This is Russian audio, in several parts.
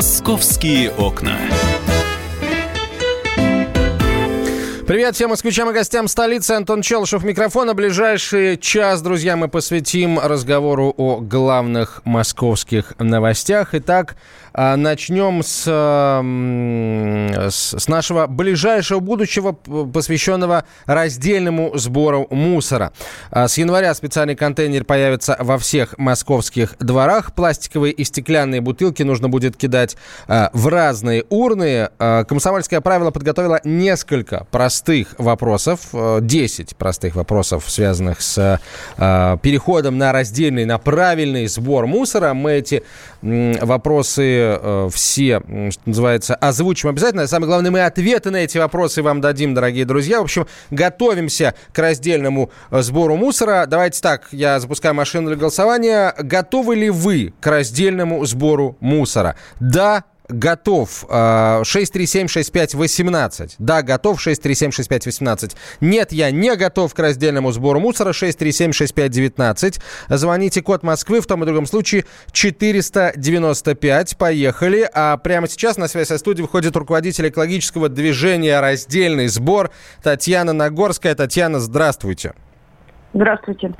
Московские окна. Привет всем москвичам и гостям столицы. Антон Челшев, микрофона. Ближайший час, друзья, мы посвятим разговору о главных московских новостях. Итак, а, начнем с, с нашего ближайшего будущего, посвященного раздельному сбору мусора. А, с января специальный контейнер появится во всех московских дворах. Пластиковые и стеклянные бутылки нужно будет кидать а, в разные урны. Комсомольское правило подготовило несколько простых вопросов, 10 э, простых вопросов, связанных с переходом на раздельный, на правильный сбор мусора. Мы эти вопросы э, все, что называется, озвучим обязательно. Самое главное, мы ответы на эти вопросы вам дадим, дорогие друзья. В общем, готовимся к раздельному сбору мусора. Давайте так, я запускаю машину для голосования. Готовы ли вы к раздельному сбору мусора? Да, готов. 6376518. А, да, готов. 6376518. Нет, я не готов к раздельному сбору мусора. 6376519. Звоните код Москвы. В том и другом случае 495. Поехали. А прямо сейчас на связь со студией выходит руководитель экологического движения «Раздельный сбор» Татьяна Нагорская. Татьяна, здравствуйте. Здравствуйте.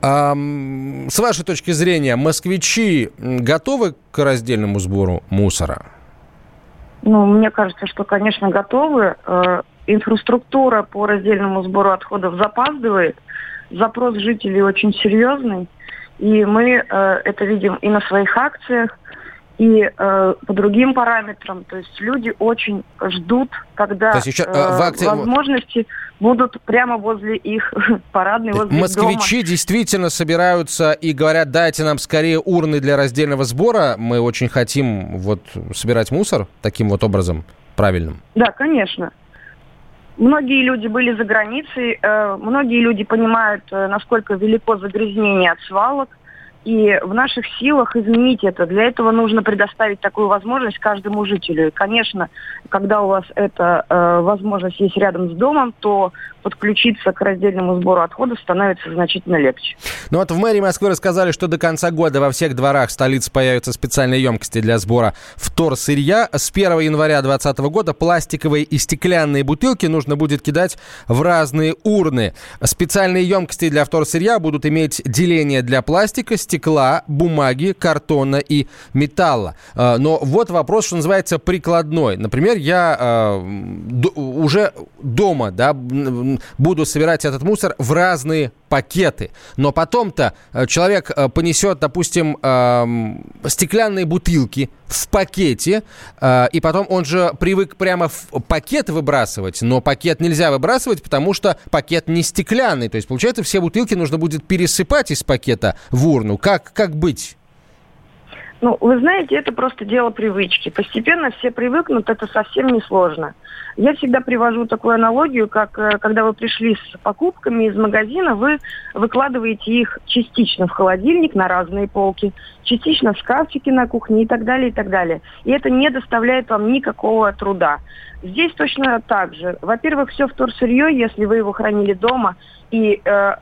С вашей точки зрения, москвичи готовы к раздельному сбору мусора? Ну, мне кажется, что, конечно, готовы. Э, инфраструктура по раздельному сбору отходов запаздывает. Запрос жителей очень серьезный. И мы э, это видим и на своих акциях, и э, по другим параметрам. То есть люди очень ждут, когда есть еще, э, в акте... возможности будут прямо возле их парадной, возле Москвичи дома. действительно собираются и говорят, дайте нам скорее урны для раздельного сбора. Мы очень хотим вот собирать мусор таким вот образом правильным. Да, конечно. Многие люди были за границей, э, многие люди понимают, э, насколько велико загрязнение от свалок, и в наших силах изменить это. Для этого нужно предоставить такую возможность каждому жителю. И, конечно, когда у вас эта э, возможность есть рядом с домом, то подключиться к раздельному сбору отходов становится значительно легче. Ну вот в мэрии Москвы рассказали, что до конца года во всех дворах столицы появятся специальные емкости для сбора вторсырья. С 1 января 2020 года пластиковые и стеклянные бутылки нужно будет кидать в разные урны. Специальные емкости для вторсырья будут иметь деление для пластика, стекла, бумаги, картона и металла. А, но вот вопрос, что называется, прикладной. Например, я э, уже дома да, буду собирать этот мусор в разные пакеты. Но потом-то э, человек э, понесет, допустим, стеклянные бутылки в пакете, э, и потом он же привык прямо в пакет выбрасывать, но пакет нельзя выбрасывать, потому что пакет не стеклянный. То есть, получается, все бутылки нужно будет пересыпать из пакета в урну. Как, как быть? Ну, вы знаете, это просто дело привычки. Постепенно все привыкнут, это совсем не сложно. Я всегда привожу такую аналогию, как э, когда вы пришли с покупками из магазина, вы выкладываете их частично в холодильник на разные полки, частично в шкафчики на кухне и так далее, и так далее. И это не доставляет вам никакого труда. Здесь точно так же. Во-первых, все вторсырье, если вы его хранили дома, и э,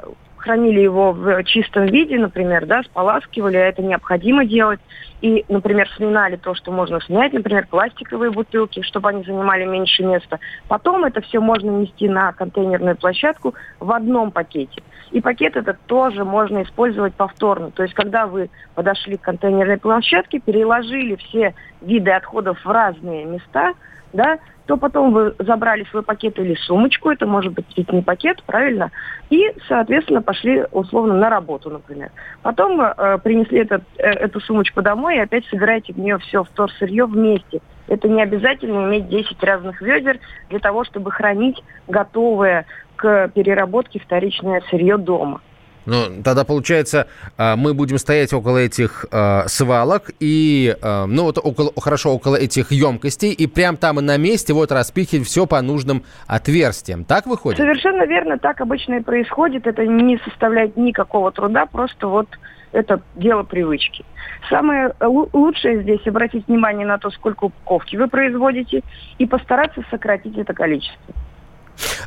хранили его в чистом виде, например, да, споласкивали, а это необходимо делать. И, например, сминали то, что можно снять, например, пластиковые бутылки, чтобы они занимали меньше места. Потом это все можно нести на контейнерную площадку в одном пакете. И пакет этот тоже можно использовать повторно. То есть, когда вы подошли к контейнерной площадке, переложили все виды отходов в разные места, да, то потом вы забрали свой пакет или сумочку, это может быть ведь не пакет, правильно, и, соответственно, пошли условно на работу, например. Потом э, принесли этот, э, эту сумочку домой и опять собираете в нее все вторсырье вместе. Это не обязательно иметь 10 разных ведер для того, чтобы хранить готовое к переработке вторичное сырье дома. Ну, тогда, получается, а, мы будем стоять около этих э, свалок и, э, ну, вот около, хорошо, около этих емкостей, и прям там и на месте вот распихивать все по нужным отверстиям. Так выходит? Совершенно верно, так обычно и происходит. Это не составляет никакого труда, просто вот это дело привычки. Самое лучшее здесь обратить внимание на то, сколько упаковки вы производите, и постараться сократить это количество.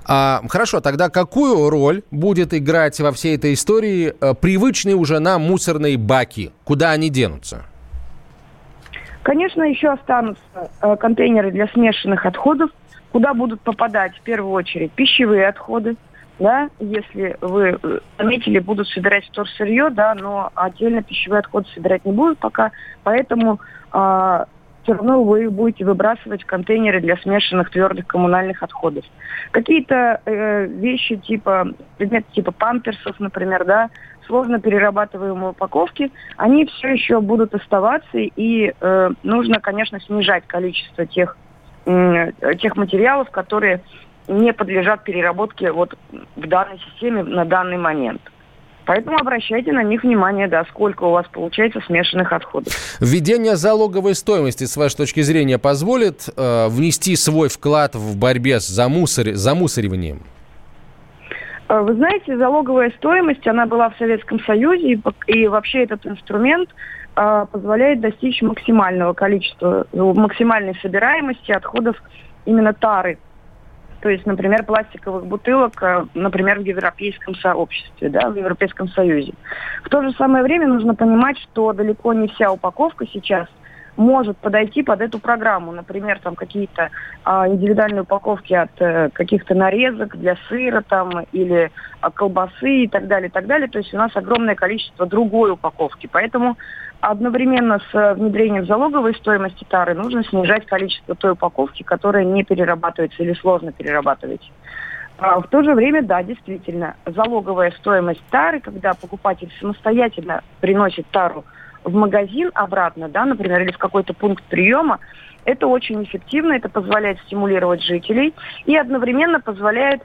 А, хорошо, тогда какую роль будет играть во всей этой истории а, привычные уже нам мусорные баки? Куда они денутся? Конечно, еще останутся э, контейнеры для смешанных отходов, куда будут попадать в первую очередь пищевые отходы, да, если вы э, заметили, будут собирать вторсырье, да, но отдельно пищевые отходы собирать не будут пока, поэтому э, все равно вы будете выбрасывать контейнеры для смешанных твердых коммунальных отходов. Какие-то э, вещи типа, предметы типа памперсов, например, да, сложно перерабатываемые упаковки, они все еще будут оставаться, и э, нужно, конечно, снижать количество тех, э, тех материалов, которые не подлежат переработке вот в данной системе на данный момент. Поэтому обращайте на них внимание, да, сколько у вас получается смешанных отходов. Введение залоговой стоимости, с вашей точки зрения, позволит э, внести свой вклад в борьбе с замусор... замусориванием? Э, вы знаете, залоговая стоимость, она была в Советском Союзе, и, и вообще этот инструмент э, позволяет достичь максимального количества, максимальной собираемости отходов именно тары то есть, например, пластиковых бутылок, э, например, в европейском сообществе, да, в Европейском Союзе. В то же самое время нужно понимать, что далеко не вся упаковка сейчас может подойти под эту программу. Например, там какие-то а, индивидуальные упаковки от а, каких-то нарезок для сыра там или а, колбасы и так далее, и так далее. То есть у нас огромное количество другой упаковки. Поэтому одновременно с э, внедрением залоговой стоимости тары нужно снижать количество той упаковки, которая не перерабатывается или сложно перерабатывать. А в то же время, да, действительно, залоговая стоимость тары, когда покупатель самостоятельно приносит тару в магазин обратно, да, например, или в какой-то пункт приема, это очень эффективно, это позволяет стимулировать жителей и одновременно позволяет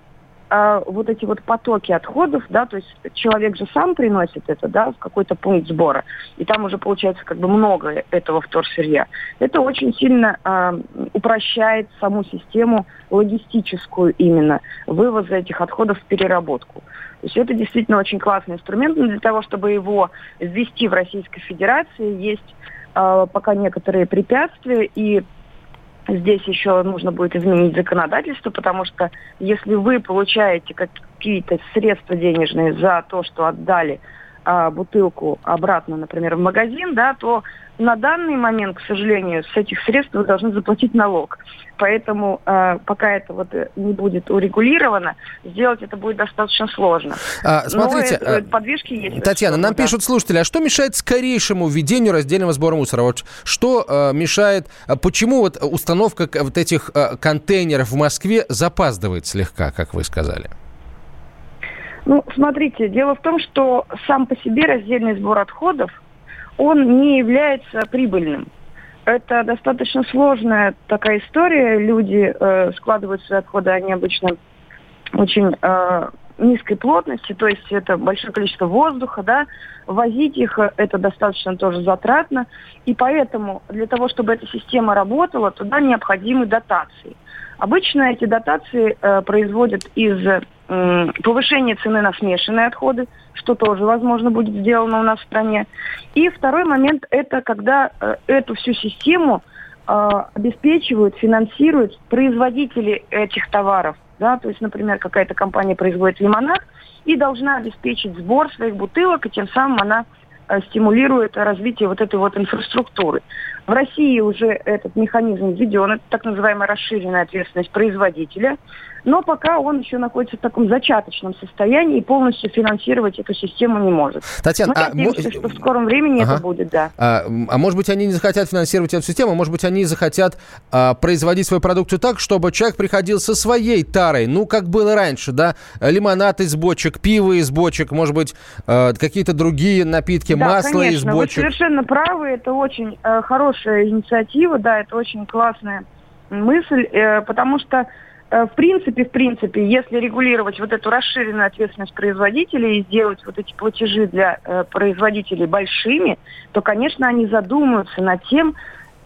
э, вот эти вот потоки отходов, да, то есть человек же сам приносит это, да, в какой-то пункт сбора, и там уже получается как бы много этого вторсырья. Это очень сильно э, упрощает саму систему логистическую именно вывоза этих отходов в переработку. То есть это действительно очень классный инструмент, но для того, чтобы его ввести в Российской Федерации, есть э, пока некоторые препятствия, и Здесь еще нужно будет изменить законодательство, потому что если вы получаете какие-то средства денежные за то, что отдали а, бутылку обратно, например, в магазин, да, то на данный момент, к сожалению, с этих средств вы должны заплатить налог. Поэтому э, пока это вот не будет урегулировано, сделать это будет достаточно сложно. А, смотрите, Но, э, подвижки есть. Татьяна, нам да. пишут слушатели, а что мешает скорейшему введению раздельного сбора мусора? Вот что э, мешает, а почему вот установка вот этих э, контейнеров в Москве запаздывает слегка, как вы сказали? Ну, смотрите, дело в том, что сам по себе раздельный сбор отходов, он не является прибыльным. Это достаточно сложная такая история. Люди э, складывают свои отходы, они обычно очень э, низкой плотности, то есть это большое количество воздуха, да, возить их э, это достаточно тоже затратно, и поэтому для того, чтобы эта система работала, туда необходимы дотации. Обычно эти дотации э, производят из повышения цены на смешанные отходы, что тоже, возможно, будет сделано у нас в стране. И второй момент – это когда э, эту всю систему э, обеспечивают, финансируют производители этих товаров. Да? То есть, например, какая-то компания производит лимонад и должна обеспечить сбор своих бутылок, и тем самым она Э, стимулирует развитие вот этой вот инфраструктуры. В России уже этот механизм введен, это так называемая расширенная ответственность производителя но пока он еще находится в таком зачаточном состоянии и полностью финансировать эту систему не может. Татьяна, Мы а надеемся, что в скором времени ага. это будет, да. А, а может быть, они не захотят финансировать эту систему, а может быть, они захотят а, производить свою продукцию так, чтобы человек приходил со своей тарой, ну, как было раньше, да, лимонад из бочек, пиво из бочек, может быть, а, какие-то другие напитки, да, масло конечно, из бочек. Вы совершенно правы, это очень э, хорошая инициатива, да, это очень классная мысль, э, потому что в принципе, в принципе, если регулировать вот эту расширенную ответственность производителей и сделать вот эти платежи для э, производителей большими, то, конечно, они задумаются над тем,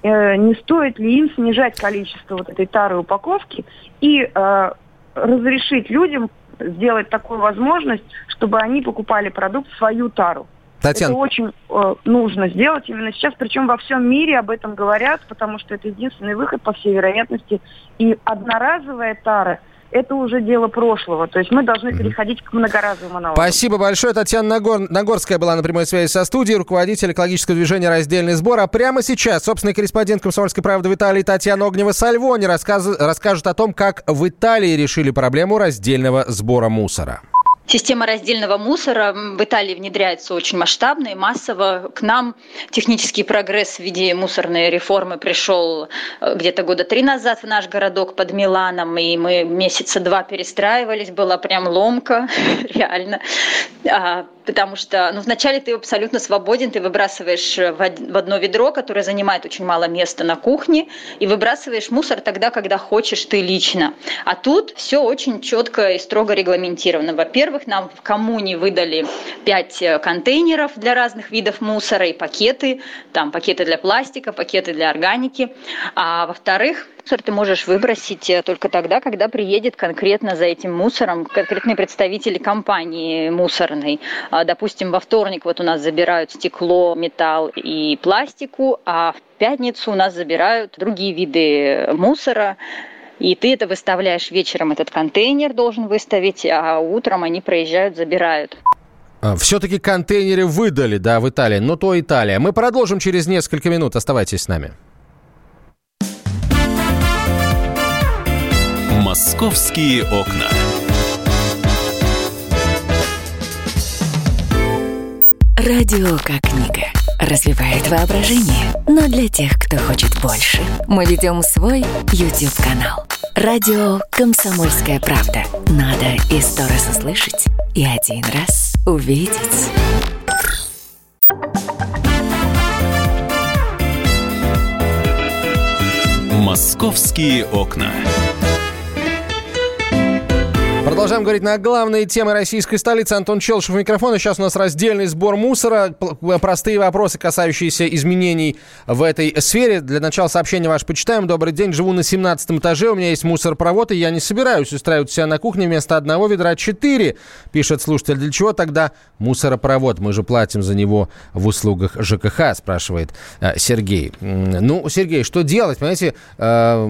э, не стоит ли им снижать количество вот этой тары упаковки и э, разрешить людям сделать такую возможность, чтобы они покупали продукт в свою тару. Татьяна. Это очень э, нужно сделать именно сейчас, причем во всем мире об этом говорят, потому что это единственный выход, по всей вероятности. И одноразовая тара это уже дело прошлого. То есть мы должны переходить к многоразовым аналогам. Спасибо большое. Татьяна Нагор... Нагорская была на прямой связи со студией, руководитель экологического движения «Раздельный сбор». А прямо сейчас собственный корреспондент «Комсомольской правды» в Италии Татьяна Огнева-Сальвони рассказ... расскажет о том, как в Италии решили проблему раздельного сбора мусора. Система раздельного мусора в Италии внедряется очень масштабно и массово. К нам технический прогресс в виде мусорной реформы пришел э, где-то года три назад в наш городок под Миланом, и мы месяца два перестраивались, была прям ломка, реально. Потому что ну, вначале ты абсолютно свободен, ты выбрасываешь в одно ведро, которое занимает очень мало места на кухне, и выбрасываешь мусор тогда, когда хочешь ты лично. А тут все очень четко и строго регламентировано. Во-первых, нам в коммуне выдали пять э, контейнеров для разных видов мусора и пакеты, там пакеты для пластика, пакеты для органики. А во-вторых, мусор ты можешь выбросить э, только тогда, когда приедет конкретно за этим мусором конкретные представители компании мусорной. А, допустим, во вторник вот у нас забирают стекло, металл и пластику, а в пятницу у нас забирают другие виды мусора. И ты это выставляешь вечером, этот контейнер должен выставить, а утром они проезжают, забирают. А, Все-таки контейнеры выдали, да, в Италии, но то Италия. Мы продолжим через несколько минут. Оставайтесь с нами. Московские окна. Радио как книга. Развивает воображение. Но для тех, кто хочет больше, мы ведем свой YouTube-канал. Радио «Комсомольская правда». Надо и сто раз услышать, и один раз увидеть. Московские окна. Продолжаем говорить на главные темы российской столицы. Антон Челшев у микрофона. Сейчас у нас раздельный сбор мусора. Простые вопросы, касающиеся изменений в этой сфере. Для начала сообщения ваше почитаем. Добрый день. Живу на 17 этаже. У меня есть мусоропровод, и я не собираюсь устраивать себя на кухне вместо одного ведра четыре, пишет слушатель. Для чего тогда мусоропровод? Мы же платим за него в услугах ЖКХ, спрашивает э, Сергей. Ну, Сергей, что делать? Понимаете, э,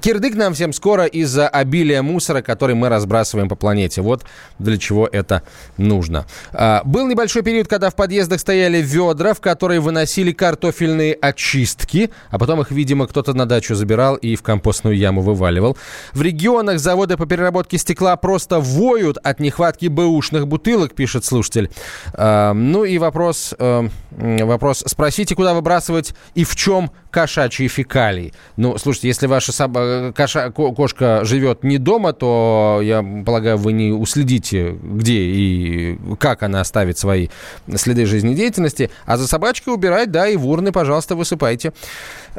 кирдык нам всем скоро из-за обилия мусора, который мы разбрасываем по планете. Вот для чего это нужно. А, был небольшой период, когда в подъездах стояли ведра, в которые выносили картофельные очистки, а потом их, видимо, кто-то на дачу забирал и в компостную яму вываливал. В регионах заводы по переработке стекла просто воют от нехватки бэушных бутылок, пишет слушатель. А, ну и вопрос, э, вопрос, спросите, куда выбрасывать и в чем кошачьи фекалии. Ну, слушайте, если ваша собака, коша, кошка живет не дома, то, я полагаю, вы не уследите, где и как она оставит свои следы жизнедеятельности. А за собачкой убирать, да, и в урны, пожалуйста, высыпайте.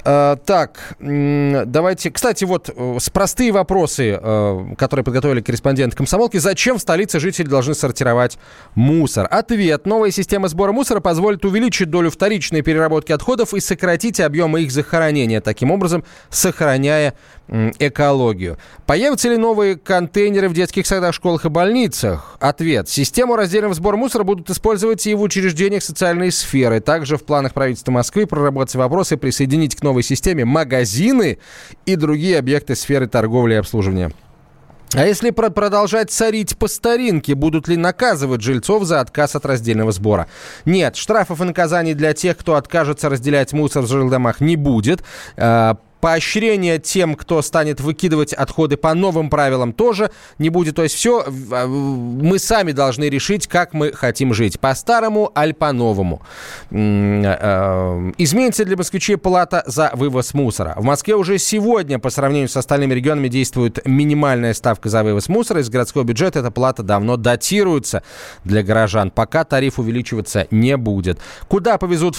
А, так, давайте... Кстати, вот э, простые вопросы, э, которые подготовили корреспонденты комсомолки. Зачем в столице жители должны сортировать мусор? Ответ. Новая система сбора мусора позволит увеличить долю вторичной переработки отходов и сократить объемы их захоронения, таким образом сохраняя экологию. Появятся ли новые контейнеры в детских садах, школах и больницах? Ответ. Систему раздельного сбора мусора будут использовать и в учреждениях социальной сферы. Также в планах правительства Москвы проработать вопросы присоединить к новой системе магазины и другие объекты сферы торговли и обслуживания. А если продолжать царить по старинке, будут ли наказывать жильцов за отказ от раздельного сбора? Нет, штрафов и наказаний для тех, кто откажется разделять мусор в жилдомах, не будет. Поощрение тем, кто станет выкидывать отходы по новым правилам, тоже не будет. То есть все а, мы сами должны решить, как мы хотим жить. По-старому, аль по-новому. А, изменится для москвичей плата за вывоз мусора. В Москве уже сегодня, по сравнению с остальными регионами, действует минимальная ставка за вывоз мусора. Из городского бюджета эта плата давно датируется для горожан. Пока тариф увеличиваться не будет. Куда повезут?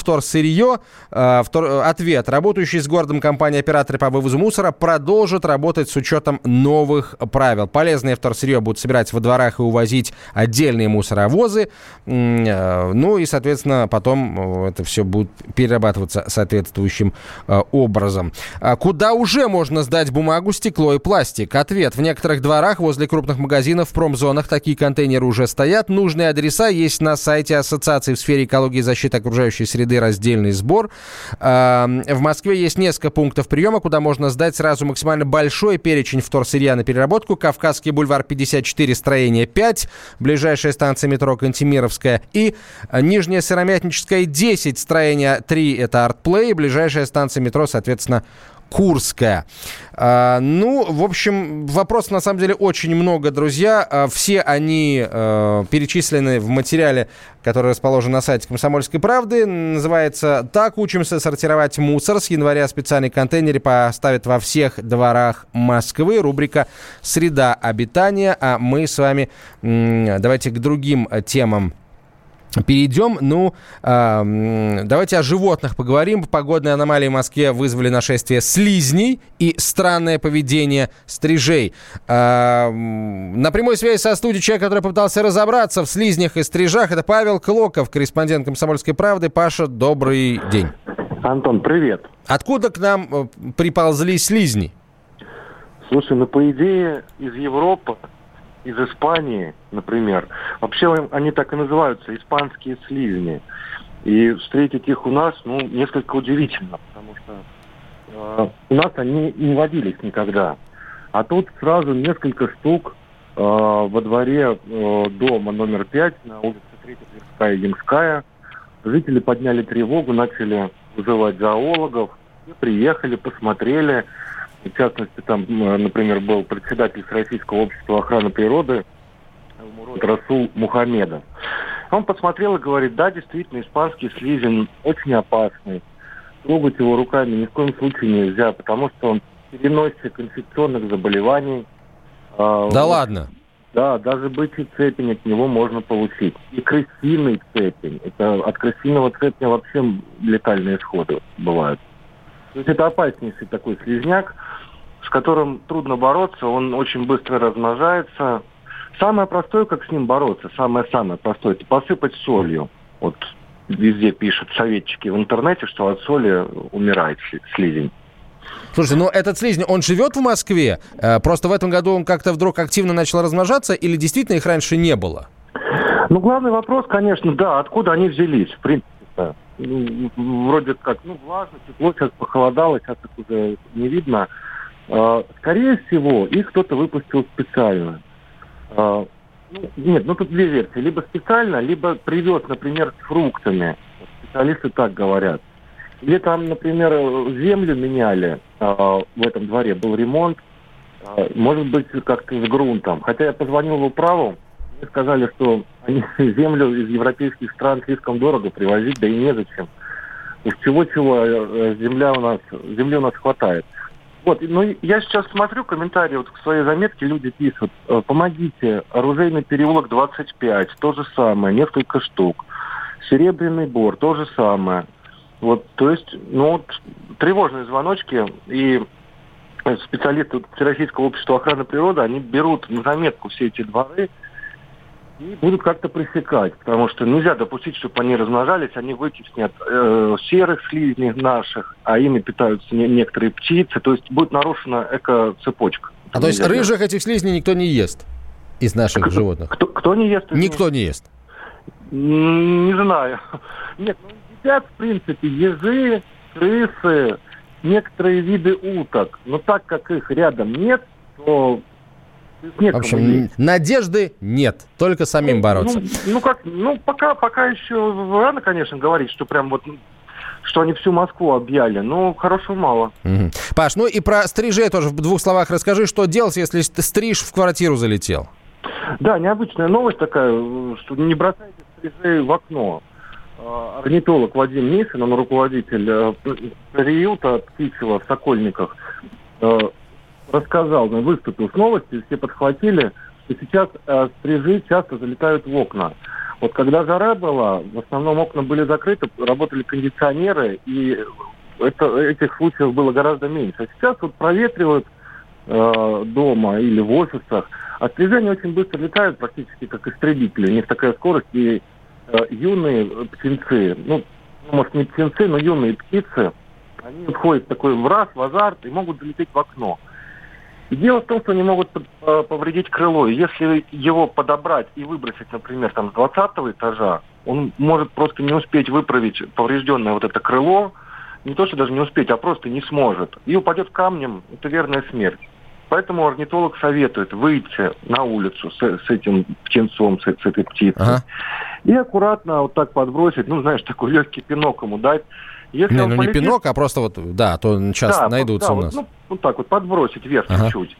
А, втор... Ответ. Работающий с городом компания операторы по вывозу мусора продолжат работать с учетом новых правил. Полезное вторсырье будут собирать во дворах и увозить отдельные мусоровозы. Э, ну и, соответственно, потом э, это все будет перерабатываться соответствующим э, образом. А куда уже можно сдать бумагу, стекло и пластик? Ответ. В некоторых дворах возле крупных магазинов в промзонах такие контейнеры уже стоят. Нужные адреса есть на сайте Ассоциации в сфере экологии и защиты окружающей среды раздельный сбор. В Москве есть несколько пунктов приема приема, куда можно сдать сразу максимально большой перечень вторсырья на переработку. Кавказский бульвар 54, строение 5, ближайшая станция метро Кантемировская. И Нижняя Сыромятническая 10, строение 3, это Артплей, ближайшая станция метро, соответственно, Курская. А, ну, в общем, вопросов на самом деле очень много, друзья. А, все они а, перечислены в материале, который расположен на сайте «Комсомольской правды». Называется «Так учимся сортировать мусор». С января специальный контейнер поставят во всех дворах Москвы. Рубрика «Среда обитания». А мы с вами давайте к другим темам Перейдем, ну, э, давайте о животных поговорим. Погодные аномалии в Москве вызвали нашествие слизней и странное поведение стрижей. Э, на прямой связи со студией человек, который попытался разобраться в слизнях и стрижах, это Павел Клоков, корреспондент «Комсомольской правды». Паша, добрый день. Антон, привет. Откуда к нам э, приползли слизни? Слушай, ну, по идее, из Европы из Испании, например. Вообще они так и называются, испанские слизни. И встретить их у нас, ну, несколько удивительно, потому что э, у нас они не водились никогда. А тут сразу несколько штук э, во дворе э, дома номер 5 на улице Третья Тверская и Ямская. Жители подняли тревогу, начали вызывать зоологов, и приехали, посмотрели. В частности, там, например, был председатель Российского общества охраны природы Расул Мухамедов. Он посмотрел и говорит, да, действительно, испанский слизень очень опасный. Трогать его руками ни в коем случае нельзя, потому что он переносчик инфекционных заболеваний. А, да ладно? Да, даже бычий цепень от него можно получить. И крысиный цепень. Это от крысиного цепня вообще летальные исходы бывают. То есть это опаснейший такой слизняк с которым трудно бороться, он очень быстро размножается. Самое простое, как с ним бороться, самое-самое простое, это посыпать солью. Вот везде пишут советчики в интернете, что от соли умирает слизень. Слушайте, ну этот слизень, он живет в Москве? Э, просто в этом году он как-то вдруг активно начал размножаться или действительно их раньше не было? Ну, главный вопрос, конечно, да, откуда они взялись, в принципе. -то. Вроде как, ну, влажно, тепло, сейчас похолодало, сейчас их уже не видно. А, скорее всего, их кто-то выпустил специально. А, ну, нет, ну тут две версии. Либо специально, либо привез, например, с фруктами. Специалисты так говорят. Или там, например, землю меняли а, в этом дворе, был ремонт. Может быть, как-то с грунтом. Хотя я позвонил в управу, мне сказали, что они землю из европейских стран слишком дорого привозить, да и незачем. Уж чего-чего, земля у нас, земли у нас хватает. Вот, ну я сейчас смотрю комментарии вот к своей заметке, люди пишут, «Э, помогите, оружейный переулок 25, то же самое, несколько штук. Серебряный бор, то же самое. Вот, то есть, ну вот, тревожные звоночки, и специалисты Всероссийского общества охраны природы, они берут на заметку все эти дворы, и будут как-то пресекать, потому что нельзя допустить, чтобы они размножались, они вытеснят э, серых слизней наших, а ими питаются не, некоторые птицы, то есть будет нарушена эко-цепочка. А то есть рыжих этих слизней никто не ест из наших кто, животных? Кто, кто не ест? Никто не ест. Не знаю. Нет, ну едят, в принципе, ежи, крысы, некоторые виды уток. Но так как их рядом нет, то в общем, надежды нет, только самим ну, бороться. Ну, ну как, ну пока, пока еще рано, конечно, говорить, что прям вот что они всю Москву объяли. Но хорошего мало. Угу. Паш, ну и про стрижей тоже в двух словах расскажи, что делать, если стриж в квартиру залетел? Да, необычная новость такая, что не бросайте стрижей в окно. А, орнитолог Вадим Мишин, он руководитель э, приюта птичьего в Сокольниках, э, рассказал, ну, выступил с новостью, все подхватили, что сейчас э, стрижи часто залетают в окна. Вот когда жара была, в основном окна были закрыты, работали кондиционеры, и это, этих случаев было гораздо меньше. А сейчас вот проветривают э, дома или в офисах, а стрижи они очень быстро летают, практически как истребители. У них такая скорость, и э, юные птенцы, ну, может не птенцы, но юные птицы, они входят в такой в раз, в азарт и могут залететь в окно. Дело в том, что они могут э, повредить крыло. Если его подобрать и выбросить, например, там с 20 этажа, он может просто не успеть выправить поврежденное вот это крыло, не то, что даже не успеть, а просто не сможет. И упадет камнем, это верная смерть. Поэтому орнитолог советует выйти на улицу с, с этим птенцом, с, с этой птицей. Ага. И аккуратно вот так подбросить, ну, знаешь, такой легкий пинок ему дать. Если не, ну полетит... не пинок, а просто вот, да, то сейчас да, найдутся да, у нас. Вот, ну, вот так вот подбросить вверх ага. чуть-чуть.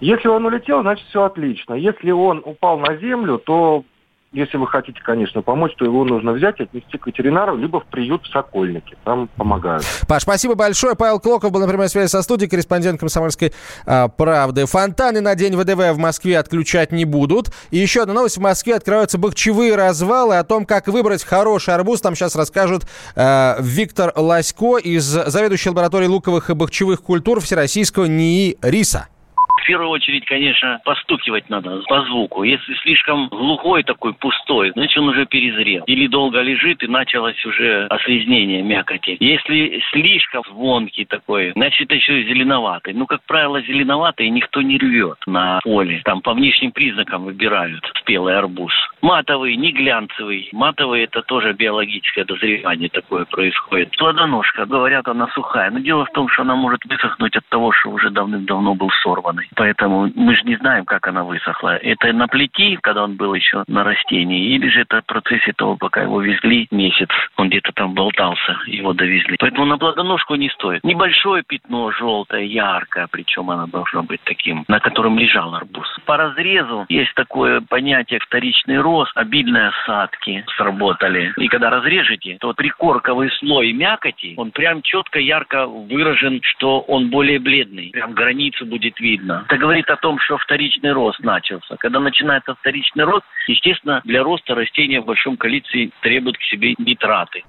Если он улетел, значит все отлично. Если он упал на землю, то если вы хотите, конечно, помочь, то его нужно взять, отнести к ветеринару, либо в приют в Сокольнике. Там помогают. Паш, спасибо большое. Павел Клоков был на прямой связи со студией, корреспондент «Комсомольской а, правды». Фонтаны на День ВДВ в Москве отключать не будут. И еще одна новость. В Москве открываются бахчевые развалы. О том, как выбрать хороший арбуз, там сейчас расскажут а, Виктор Ласько из заведующей лаборатории луковых и бахчевых культур Всероссийского НИИ РИСа в первую очередь, конечно, постукивать надо по звуку. Если слишком глухой такой, пустой, значит он уже перезрел. Или долго лежит и началось уже ослизнение мякоти. Если слишком звонкий такой, значит еще зеленоватый. Ну, как правило, зеленоватый никто не рвет на поле. Там по внешним признакам выбирают спелый арбуз. Матовый, не глянцевый. Матовый это тоже биологическое дозревание такое происходит. Плодоножка, говорят, она сухая. Но дело в том, что она может высохнуть от того, что уже давным-давно был сорванный. Поэтому мы же не знаем, как она высохла. Это на плети, когда он был еще на растении, или же это в процессе того, пока его везли месяц, он где-то там болтался, его довезли. Поэтому на плодоножку не стоит. Небольшое пятно желтое, яркое, причем оно должно быть таким, на котором лежал арбуз. По разрезу есть такое понятие вторичный рост, обильные осадки сработали. И когда разрежете, то прикорковый слой мякоти, он прям четко, ярко выражен, что он более бледный. Прям границу будет видно. Это говорит о том, что вторичный рост начался. Когда начинается вторичный рост, естественно, для роста растения в большом количестве требуют к себе нитраты.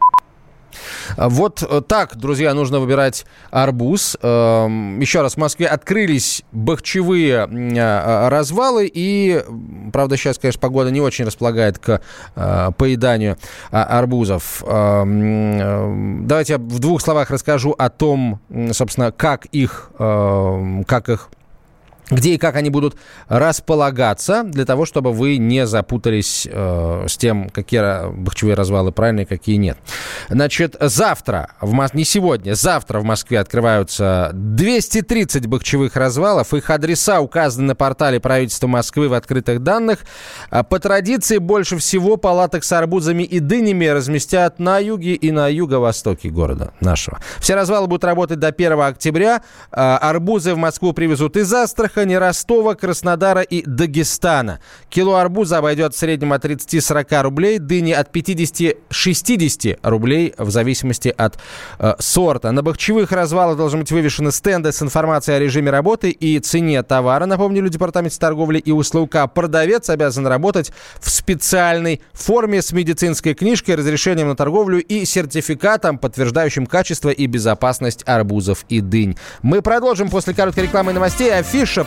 Вот э, так, друзья, нужно выбирать арбуз. Эм, еще раз, в Москве открылись бахчевые э, развалы, и, правда, сейчас, конечно, погода не очень располагает к э, поеданию а, арбузов. Эм, давайте я в двух словах расскажу о том, собственно, как их, эм, как их где и как они будут располагаться, для того, чтобы вы не запутались э, с тем, какие бахчевые развалы правильные, какие нет. Значит, завтра, в Мос... не сегодня, завтра в Москве открываются 230 бахчевых развалов. Их адреса указаны на портале правительства Москвы в открытых данных. А по традиции, больше всего палаток с арбузами и дынями разместят на юге и на юго-востоке города нашего. Все развалы будут работать до 1 октября. А арбузы в Москву привезут из Астрахани, Астрахани, Ростова, Краснодара и Дагестана. Кило арбуза обойдет в среднем от 30-40 рублей, дыни от 50-60 рублей в зависимости от э, сорта. На бахчевых развалах должны быть вывешены стенды с информацией о режиме работы и цене товара. Напомнили Департамент торговли и услуг. А продавец обязан работать в специальной форме с медицинской книжкой, разрешением на торговлю и сертификатом, подтверждающим качество и безопасность арбузов и дынь. Мы продолжим после короткой рекламы и новостей. Афиша